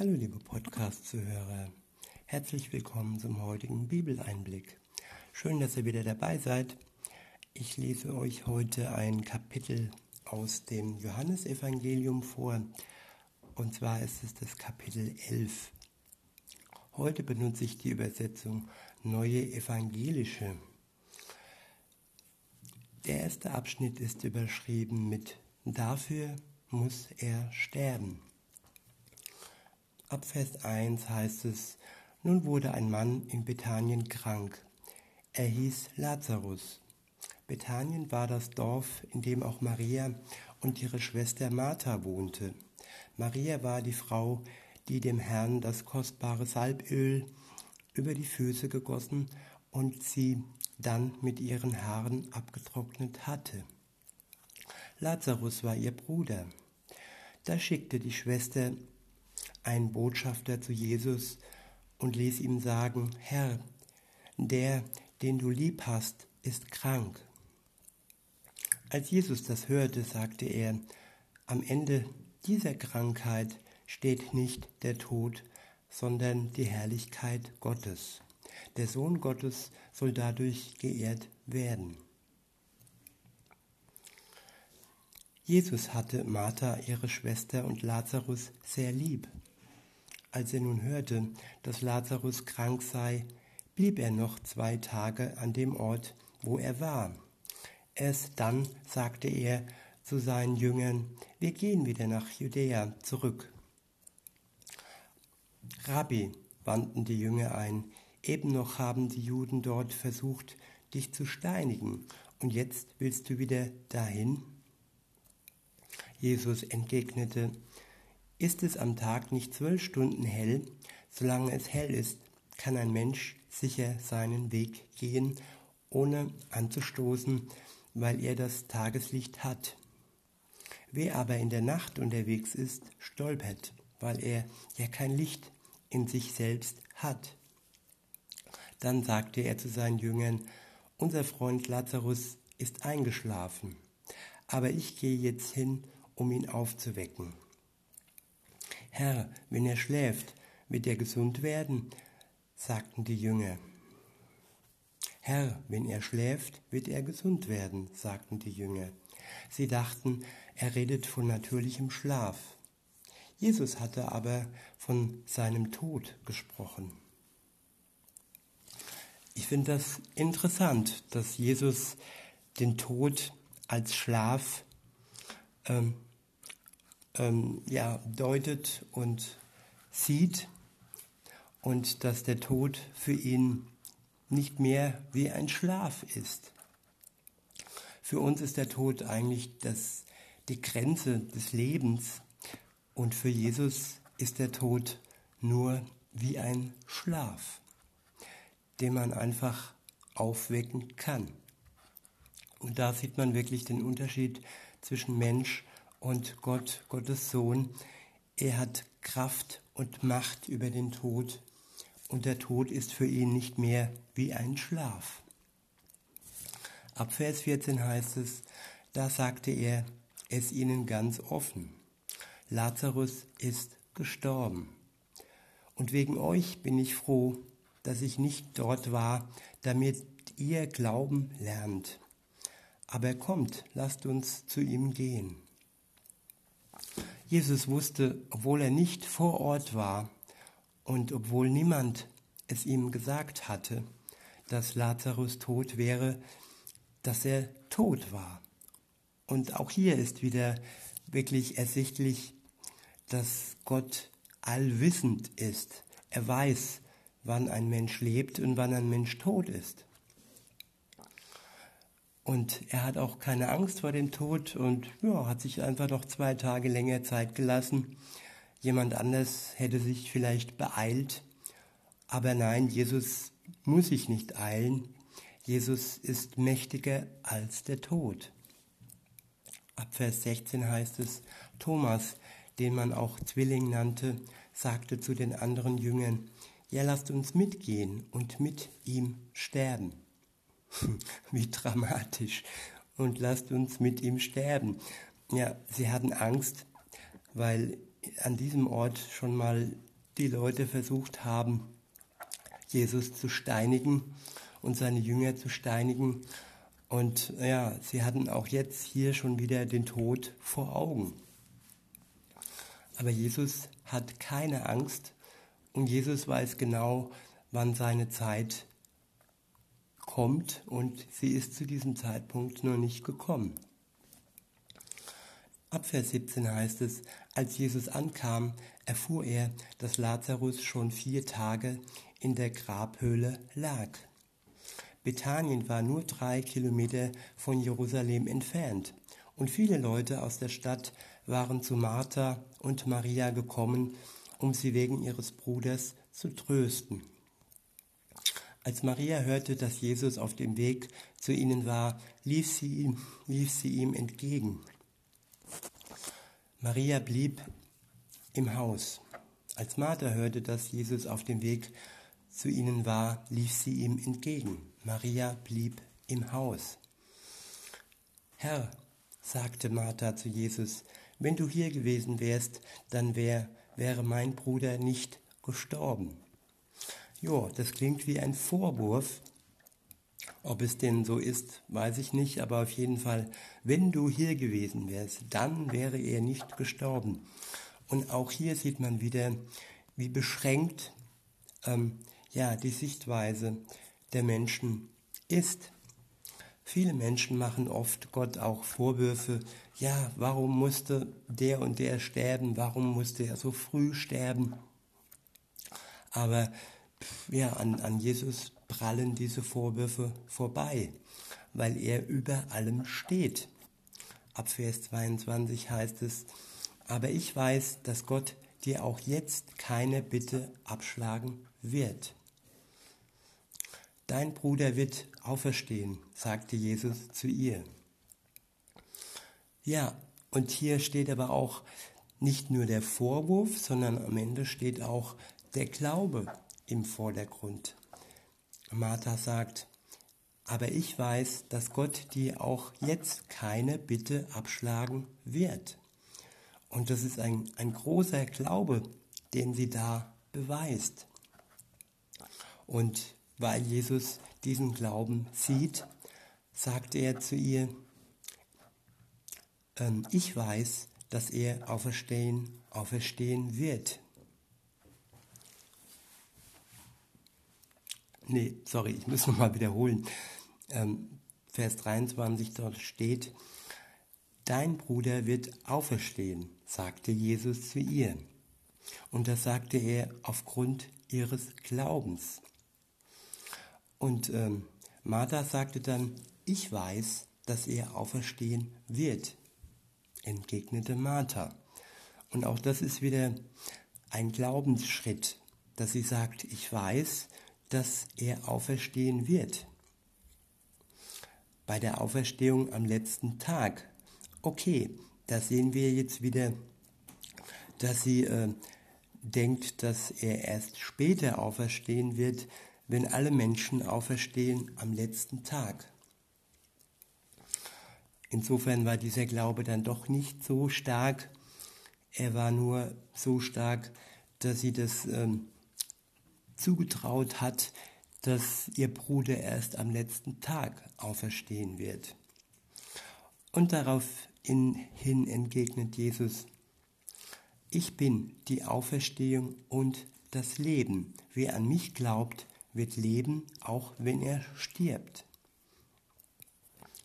Hallo liebe Podcast-Zuhörer, herzlich willkommen zum heutigen Bibeleinblick. Schön, dass ihr wieder dabei seid. Ich lese euch heute ein Kapitel aus dem Johannesevangelium vor, und zwar ist es das Kapitel 11. Heute benutze ich die Übersetzung Neue Evangelische. Der erste Abschnitt ist überschrieben mit Dafür muss er sterben. Ab Vers 1 heißt es, nun wurde ein Mann in Bethanien krank. Er hieß Lazarus. Bethanien war das Dorf, in dem auch Maria und ihre Schwester Martha wohnte. Maria war die Frau, die dem Herrn das kostbare Salböl über die Füße gegossen und sie dann mit ihren Haaren abgetrocknet hatte. Lazarus war ihr Bruder. Da schickte die Schwester einen Botschafter zu Jesus und ließ ihm sagen, Herr, der, den du lieb hast, ist krank. Als Jesus das hörte, sagte er, am Ende dieser Krankheit steht nicht der Tod, sondern die Herrlichkeit Gottes. Der Sohn Gottes soll dadurch geehrt werden. Jesus hatte Martha, ihre Schwester und Lazarus sehr lieb. Als er nun hörte, dass Lazarus krank sei, blieb er noch zwei Tage an dem Ort, wo er war. Erst dann sagte er zu seinen Jüngern, wir gehen wieder nach Judäa zurück. Rabbi, wandten die Jünger ein, eben noch haben die Juden dort versucht, dich zu steinigen, und jetzt willst du wieder dahin? Jesus entgegnete, ist es am Tag nicht zwölf Stunden hell, solange es hell ist, kann ein Mensch sicher seinen Weg gehen, ohne anzustoßen, weil er das Tageslicht hat. Wer aber in der Nacht unterwegs ist, stolpert, weil er ja kein Licht in sich selbst hat. Dann sagte er zu seinen Jüngern, unser Freund Lazarus ist eingeschlafen, aber ich gehe jetzt hin, um ihn aufzuwecken. Herr, wenn er schläft, wird er gesund werden, sagten die Jünger. Herr, wenn er schläft, wird er gesund werden, sagten die Jünger. Sie dachten, er redet von natürlichem Schlaf. Jesus hatte aber von seinem Tod gesprochen. Ich finde das interessant, dass Jesus den Tod als Schlaf ähm, ähm, ja, deutet und sieht und dass der Tod für ihn nicht mehr wie ein Schlaf ist. Für uns ist der Tod eigentlich das, die Grenze des Lebens und für Jesus ist der Tod nur wie ein Schlaf, den man einfach aufwecken kann. Und da sieht man wirklich den Unterschied zwischen Mensch und Gott, Gottes Sohn. Er hat Kraft und Macht über den Tod und der Tod ist für ihn nicht mehr wie ein Schlaf. Ab Vers 14 heißt es, da sagte er es ihnen ganz offen. Lazarus ist gestorben. Und wegen euch bin ich froh, dass ich nicht dort war, damit ihr Glauben lernt. Aber kommt, lasst uns zu ihm gehen. Jesus wusste, obwohl er nicht vor Ort war und obwohl niemand es ihm gesagt hatte, dass Lazarus tot wäre, dass er tot war. Und auch hier ist wieder wirklich ersichtlich, dass Gott allwissend ist. Er weiß, wann ein Mensch lebt und wann ein Mensch tot ist. Und er hat auch keine Angst vor dem Tod und ja, hat sich einfach noch zwei Tage länger Zeit gelassen. Jemand anders hätte sich vielleicht beeilt, aber nein, Jesus muss sich nicht eilen. Jesus ist mächtiger als der Tod. Ab Vers 16 heißt es, Thomas, den man auch Zwilling nannte, sagte zu den anderen Jüngern, ja lasst uns mitgehen und mit ihm sterben. Wie dramatisch. Und lasst uns mit ihm sterben. Ja, sie hatten Angst, weil an diesem Ort schon mal die Leute versucht haben, Jesus zu steinigen und seine Jünger zu steinigen. Und ja, sie hatten auch jetzt hier schon wieder den Tod vor Augen. Aber Jesus hat keine Angst und Jesus weiß genau, wann seine Zeit kommt und sie ist zu diesem Zeitpunkt noch nicht gekommen. Ab Vers 17 heißt es, als Jesus ankam, erfuhr er, dass Lazarus schon vier Tage in der Grabhöhle lag. Bethanien war nur drei Kilometer von Jerusalem entfernt und viele Leute aus der Stadt waren zu Martha und Maria gekommen, um sie wegen ihres Bruders zu trösten. Als Maria hörte, dass Jesus auf dem Weg zu ihnen war, lief sie, lief sie ihm entgegen. Maria blieb im Haus. Als Martha hörte, dass Jesus auf dem Weg zu ihnen war, lief sie ihm entgegen. Maria blieb im Haus. Herr, sagte Martha zu Jesus, wenn du hier gewesen wärst, dann wär, wäre mein Bruder nicht gestorben. Ja, das klingt wie ein Vorwurf. Ob es denn so ist, weiß ich nicht, aber auf jeden Fall, wenn du hier gewesen wärst, dann wäre er nicht gestorben. Und auch hier sieht man wieder, wie beschränkt ähm, ja, die Sichtweise der Menschen ist. Viele Menschen machen oft Gott auch Vorwürfe, ja, warum musste der und der sterben, warum musste er so früh sterben. Aber ja, an, an Jesus prallen diese Vorwürfe vorbei, weil er über allem steht. Ab Vers 22 heißt es, aber ich weiß, dass Gott dir auch jetzt keine Bitte abschlagen wird. Dein Bruder wird auferstehen, sagte Jesus zu ihr. Ja, und hier steht aber auch nicht nur der Vorwurf, sondern am Ende steht auch der Glaube im Vordergrund. Martha sagt, aber ich weiß, dass Gott dir auch jetzt keine Bitte abschlagen wird. Und das ist ein, ein großer Glaube, den sie da beweist. Und weil Jesus diesen Glauben sieht, sagt er zu ihr, ähm, ich weiß, dass er auferstehen, auferstehen wird. Nee, sorry, ich muss nochmal wiederholen. Ähm, Vers 23 dort steht, Dein Bruder wird auferstehen, sagte Jesus zu ihr. Und das sagte er aufgrund ihres Glaubens. Und ähm, Martha sagte dann, ich weiß, dass er auferstehen wird, entgegnete Martha. Und auch das ist wieder ein Glaubensschritt, dass sie sagt, ich weiß, dass er auferstehen wird. Bei der Auferstehung am letzten Tag. Okay, da sehen wir jetzt wieder, dass sie äh, denkt, dass er erst später auferstehen wird, wenn alle Menschen auferstehen am letzten Tag. Insofern war dieser Glaube dann doch nicht so stark. Er war nur so stark, dass sie das ähm, zugetraut hat, dass ihr Bruder erst am letzten Tag auferstehen wird. Und daraufhin entgegnet Jesus, ich bin die Auferstehung und das Leben. Wer an mich glaubt, wird leben, auch wenn er stirbt.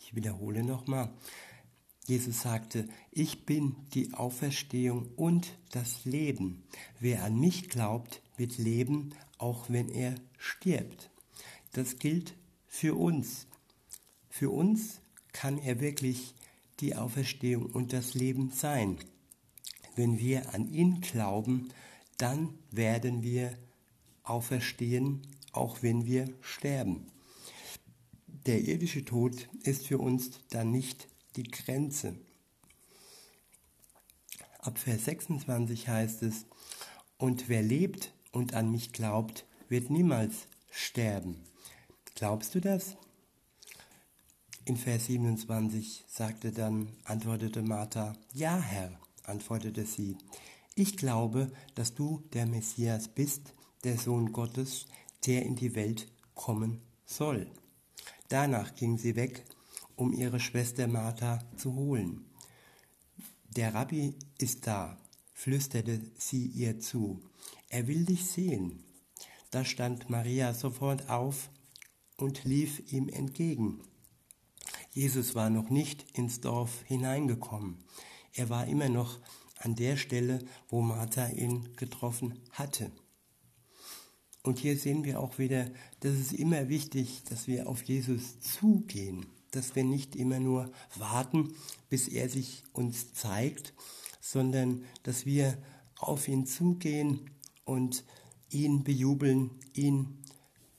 Ich wiederhole nochmal. Jesus sagte, ich bin die Auferstehung und das Leben. Wer an mich glaubt, wird leben, auch wenn er stirbt. Das gilt für uns. Für uns kann er wirklich die Auferstehung und das Leben sein. Wenn wir an ihn glauben, dann werden wir auferstehen, auch wenn wir sterben. Der irdische Tod ist für uns dann nicht die Grenze. Ab Vers 26 heißt es, und wer lebt und an mich glaubt, wird niemals sterben. Glaubst du das? In Vers 27 sagte dann, antwortete Martha, Ja, Herr, antwortete sie, ich glaube, dass du der Messias bist, der Sohn Gottes, der in die Welt kommen soll. Danach ging sie weg, um ihre Schwester Martha zu holen. Der Rabbi ist da, flüsterte sie ihr zu. Er will dich sehen. Da stand Maria sofort auf und lief ihm entgegen. Jesus war noch nicht ins Dorf hineingekommen. Er war immer noch an der Stelle, wo Martha ihn getroffen hatte. Und hier sehen wir auch wieder, dass es immer wichtig, dass wir auf Jesus zugehen, dass wir nicht immer nur warten, bis er sich uns zeigt, sondern dass wir auf ihn zugehen und ihn bejubeln, ihn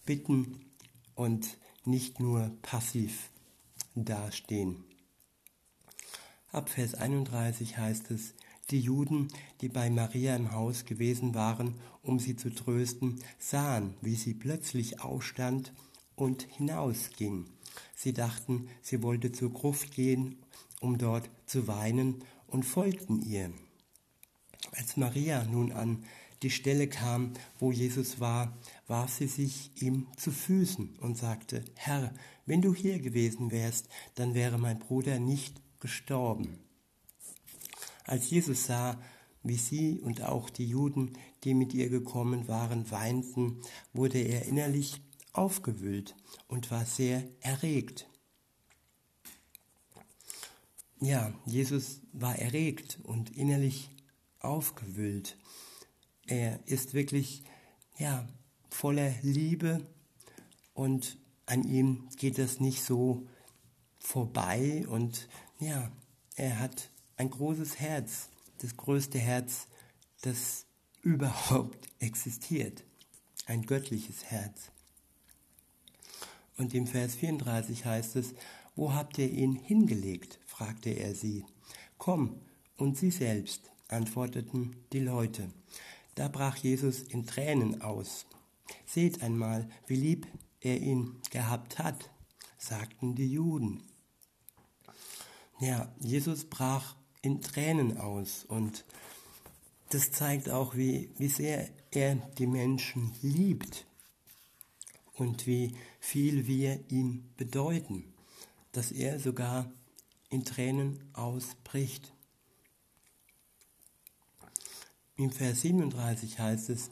bitten und nicht nur passiv dastehen. Ab Vers 31 heißt es, die Juden, die bei Maria im Haus gewesen waren, um sie zu trösten, sahen, wie sie plötzlich aufstand und hinausging. Sie dachten, sie wollte zur Gruft gehen, um dort zu weinen, und folgten ihr. Als Maria nun an die Stelle kam, wo Jesus war, warf sie sich ihm zu Füßen und sagte, Herr, wenn du hier gewesen wärst, dann wäre mein Bruder nicht gestorben. Als Jesus sah, wie sie und auch die Juden, die mit ihr gekommen waren, weinten, wurde er innerlich aufgewühlt und war sehr erregt. Ja, Jesus war erregt und innerlich aufgewühlt. Er ist wirklich ja, voller Liebe und an ihm geht das nicht so vorbei und ja, er hat ein großes Herz, das größte Herz, das überhaupt existiert, ein göttliches Herz. Und im Vers 34 heißt es, wo habt ihr ihn hingelegt? fragte er sie. Komm, und sie selbst, antworteten die Leute. Da brach Jesus in Tränen aus. Seht einmal, wie lieb er ihn gehabt hat, sagten die Juden. Ja, Jesus brach in Tränen aus. Und das zeigt auch, wie, wie sehr er die Menschen liebt und wie viel wir ihm bedeuten, dass er sogar in Tränen ausbricht. Im Vers 37 heißt es,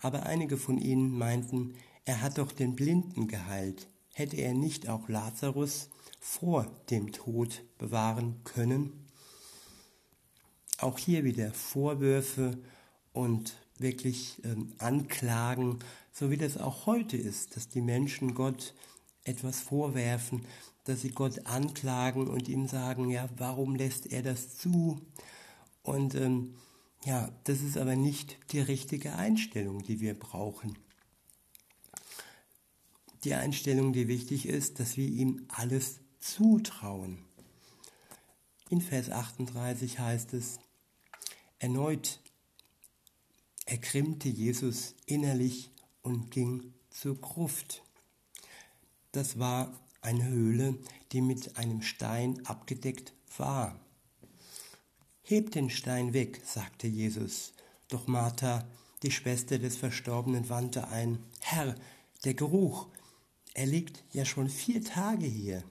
aber einige von ihnen meinten, er hat doch den Blinden geheilt. Hätte er nicht auch Lazarus vor dem Tod bewahren können? auch hier wieder Vorwürfe und wirklich ähm, Anklagen, so wie das auch heute ist, dass die Menschen Gott etwas vorwerfen, dass sie Gott anklagen und ihm sagen, ja, warum lässt er das zu? Und ähm, ja, das ist aber nicht die richtige Einstellung, die wir brauchen. Die Einstellung, die wichtig ist, dass wir ihm alles zutrauen. In Vers 38 heißt es, erneut ergrimmte Jesus innerlich und ging zur Gruft. Das war eine Höhle, die mit einem Stein abgedeckt war. Hebt den Stein weg, sagte Jesus. Doch Martha, die Schwester des Verstorbenen, wandte ein. Herr, der Geruch, er liegt ja schon vier Tage hier.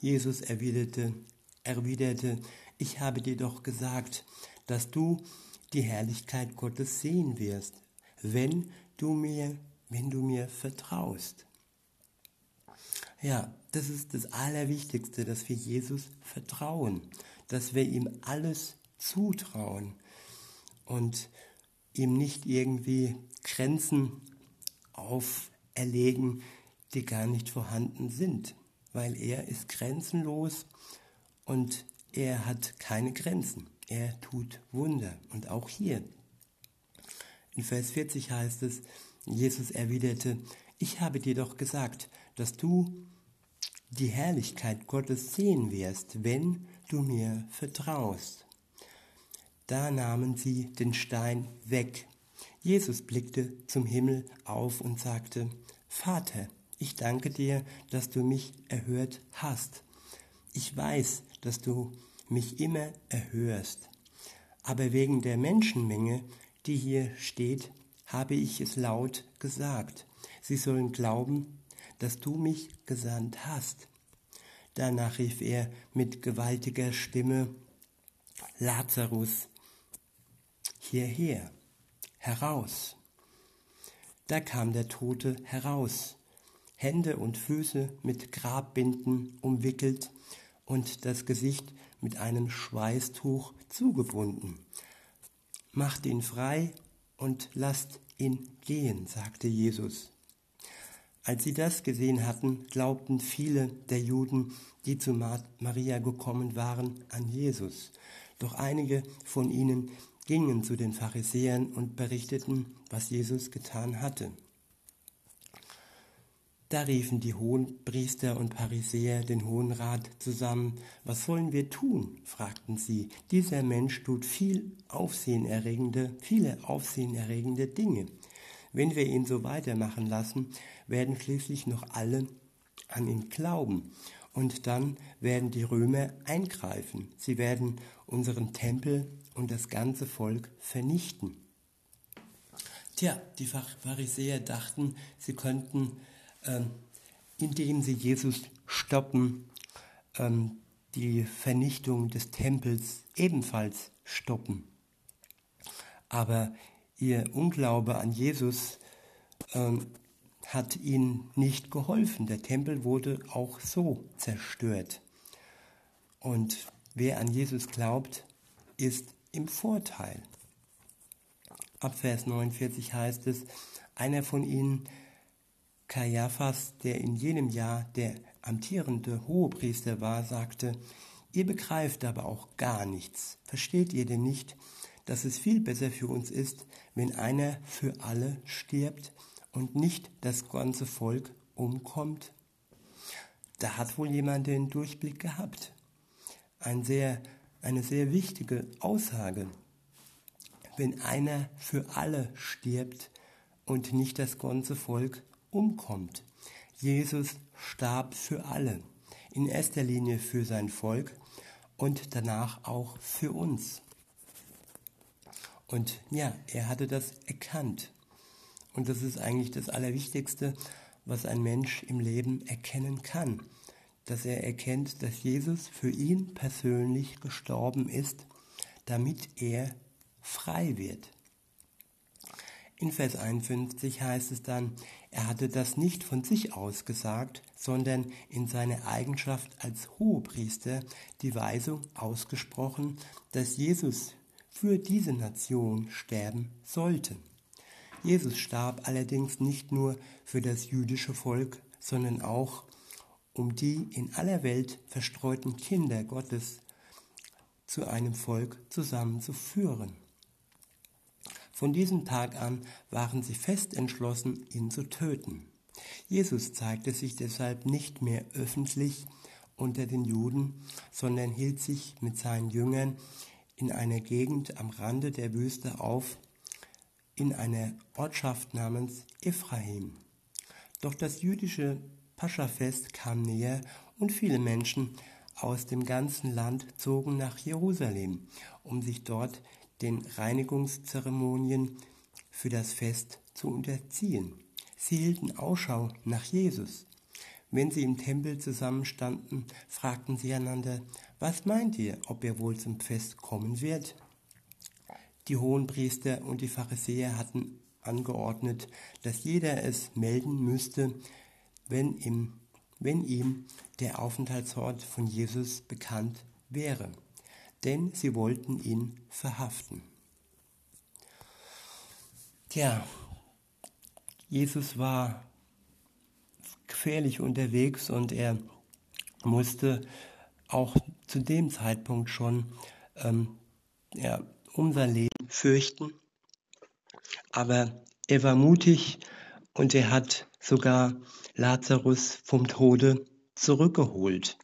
Jesus erwiderte, erwiderte, ich habe dir doch gesagt, dass du die Herrlichkeit Gottes sehen wirst, wenn du mir, wenn du mir vertraust. Ja, das ist das Allerwichtigste, dass wir Jesus vertrauen, dass wir ihm alles zutrauen und ihm nicht irgendwie Grenzen auferlegen, die gar nicht vorhanden sind, weil er ist grenzenlos und er hat keine Grenzen. Er tut Wunder. Und auch hier. In Vers 40 heißt es, Jesus erwiderte, ich habe dir doch gesagt, dass du die Herrlichkeit Gottes sehen wirst, wenn du mir vertraust. Da nahmen sie den Stein weg. Jesus blickte zum Himmel auf und sagte, Vater, ich danke dir, dass du mich erhört hast. Ich weiß, dass du mich immer erhörst. aber wegen der Menschenmenge, die hier steht, habe ich es laut gesagt. Sie sollen glauben, dass du mich gesandt hast. Danach rief er mit gewaltiger Stimme, Lazarus, hierher, heraus. Da kam der Tote heraus, Hände und Füße mit Grabbinden umwickelt und das Gesicht mit einem Schweißtuch zugebunden. Macht ihn frei und lasst ihn gehen, sagte Jesus. Als sie das gesehen hatten, glaubten viele der Juden, die zu Maria gekommen waren, an Jesus. Doch einige von ihnen gingen zu den Pharisäern und berichteten, was Jesus getan hatte. Da riefen die Hohenpriester und Pharisäer den Hohen Rat zusammen. Was sollen wir tun? fragten sie. Dieser Mensch tut viel aufsehenerregende, viele aufsehenerregende Dinge. Wenn wir ihn so weitermachen lassen, werden schließlich noch alle an ihn glauben. Und dann werden die Römer eingreifen. Sie werden unseren Tempel und das ganze Volk vernichten. Tja, die Pharisäer dachten, sie könnten indem sie Jesus stoppen, ähm, die Vernichtung des Tempels ebenfalls stoppen. Aber ihr Unglaube an Jesus ähm, hat ihnen nicht geholfen. Der Tempel wurde auch so zerstört. Und wer an Jesus glaubt, ist im Vorteil. Ab Vers 49 heißt es, einer von ihnen Kaiaphas, der in jenem Jahr der amtierende Hohepriester war, sagte, Ihr begreift aber auch gar nichts. Versteht ihr denn nicht, dass es viel besser für uns ist, wenn einer für alle stirbt und nicht das ganze Volk umkommt? Da hat wohl jemand den Durchblick gehabt. Ein sehr, eine sehr wichtige Aussage. Wenn einer für alle stirbt und nicht das ganze Volk umkommt. Jesus starb für alle, in erster Linie für sein Volk und danach auch für uns. Und ja, er hatte das erkannt. Und das ist eigentlich das Allerwichtigste, was ein Mensch im Leben erkennen kann. Dass er erkennt, dass Jesus für ihn persönlich gestorben ist, damit er frei wird. In Vers 51 heißt es dann, er hatte das nicht von sich aus gesagt, sondern in seiner Eigenschaft als Hohepriester die Weisung ausgesprochen, dass Jesus für diese Nation sterben sollte. Jesus starb allerdings nicht nur für das jüdische Volk, sondern auch um die in aller Welt verstreuten Kinder Gottes zu einem Volk zusammenzuführen. Von diesem Tag an waren sie fest entschlossen, ihn zu töten. Jesus zeigte sich deshalb nicht mehr öffentlich unter den Juden, sondern hielt sich mit seinen Jüngern in einer Gegend am Rande der Wüste auf, in einer Ortschaft namens Ephraim. Doch das jüdische Paschafest kam näher und viele Menschen aus dem ganzen Land zogen nach Jerusalem, um sich dort den Reinigungszeremonien für das Fest zu unterziehen. Sie hielten Ausschau nach Jesus. Wenn sie im Tempel zusammenstanden, fragten sie einander, was meint ihr, ob er wohl zum Fest kommen wird? Die Hohenpriester und die Pharisäer hatten angeordnet, dass jeder es melden müsste, wenn ihm, wenn ihm der Aufenthaltsort von Jesus bekannt wäre denn sie wollten ihn verhaften. Tja, Jesus war gefährlich unterwegs und er musste auch zu dem Zeitpunkt schon ähm, ja, um sein Leben fürchten. Aber er war mutig und er hat sogar Lazarus vom Tode zurückgeholt.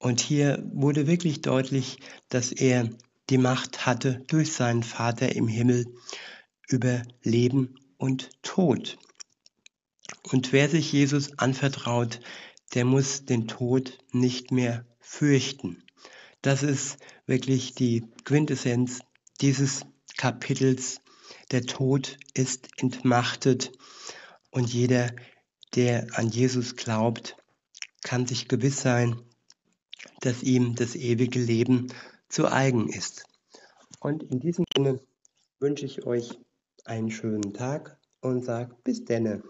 Und hier wurde wirklich deutlich, dass er die Macht hatte durch seinen Vater im Himmel über Leben und Tod. Und wer sich Jesus anvertraut, der muss den Tod nicht mehr fürchten. Das ist wirklich die Quintessenz dieses Kapitels. Der Tod ist entmachtet und jeder, der an Jesus glaubt, kann sich gewiss sein, dass ihm das ewige Leben zu eigen ist. Und in diesem Sinne wünsche ich euch einen schönen Tag und sage bis denne.